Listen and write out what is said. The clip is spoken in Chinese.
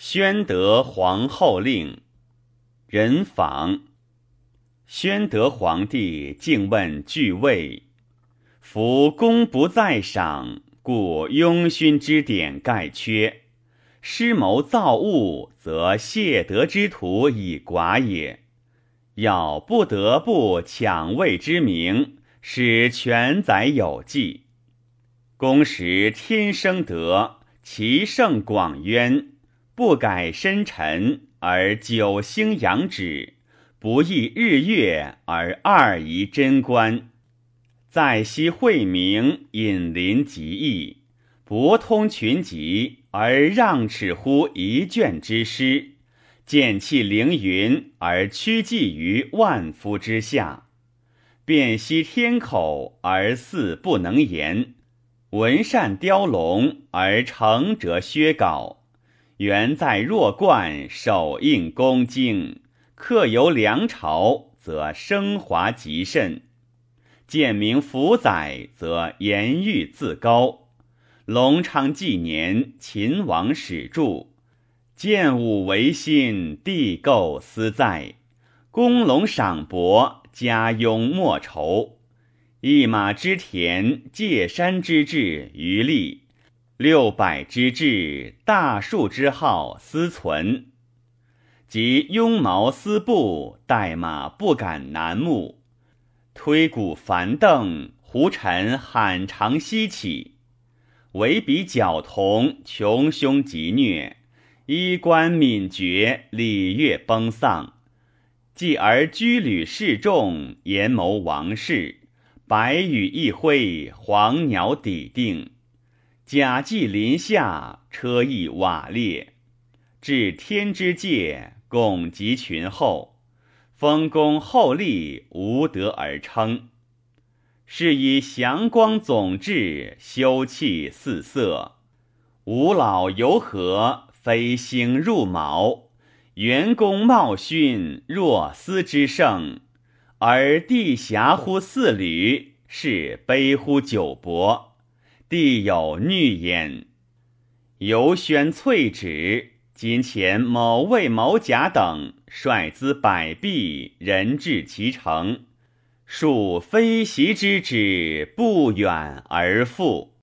宣德皇后令，人访。宣德皇帝竟问具位：“夫功不在赏，故庸勋之典盖缺；师谋造物，则谢德之徒以寡也。要不得不抢位之名，使全宰有计。公时天生德，其盛广渊。”不改深沉而九星阳指，不异日月而二仪贞观，在昔惠明引临极义，博通群集而让齿乎一卷之师，见气凌云而屈济于万夫之下，辨析天口而似不能言，闻善雕龙而成者薛稿。原在弱冠，手印恭敬；客游梁朝，则升华极甚；见名福载，则言誉自高。隆昌纪年，秦王始著；建武维新，地构思在。公龙赏帛，家拥莫愁。一马之田，界山之志，余力。六百之志，大树之号，思存；及庸毛丝布，代马不敢南目。推古繁凳，胡尘罕长西起。唯比矫童，穷凶极虐；衣冠敏绝，礼乐崩丧。继而居旅示众，言谋王室。白羽一挥，黄鸟抵定。甲祭临下，车翼瓦裂，至天之界，拱及群后，丰功厚利，无德而称。是以祥光总治，修气四色，吾老犹和，飞星入卯，元功茂勋，若斯之盛，而地狭乎四旅，是悲乎九伯。地有逆焉，游宣翠旨，今前某魏、某甲等率资百弊，人至其城，数非袭之旨，不远而复。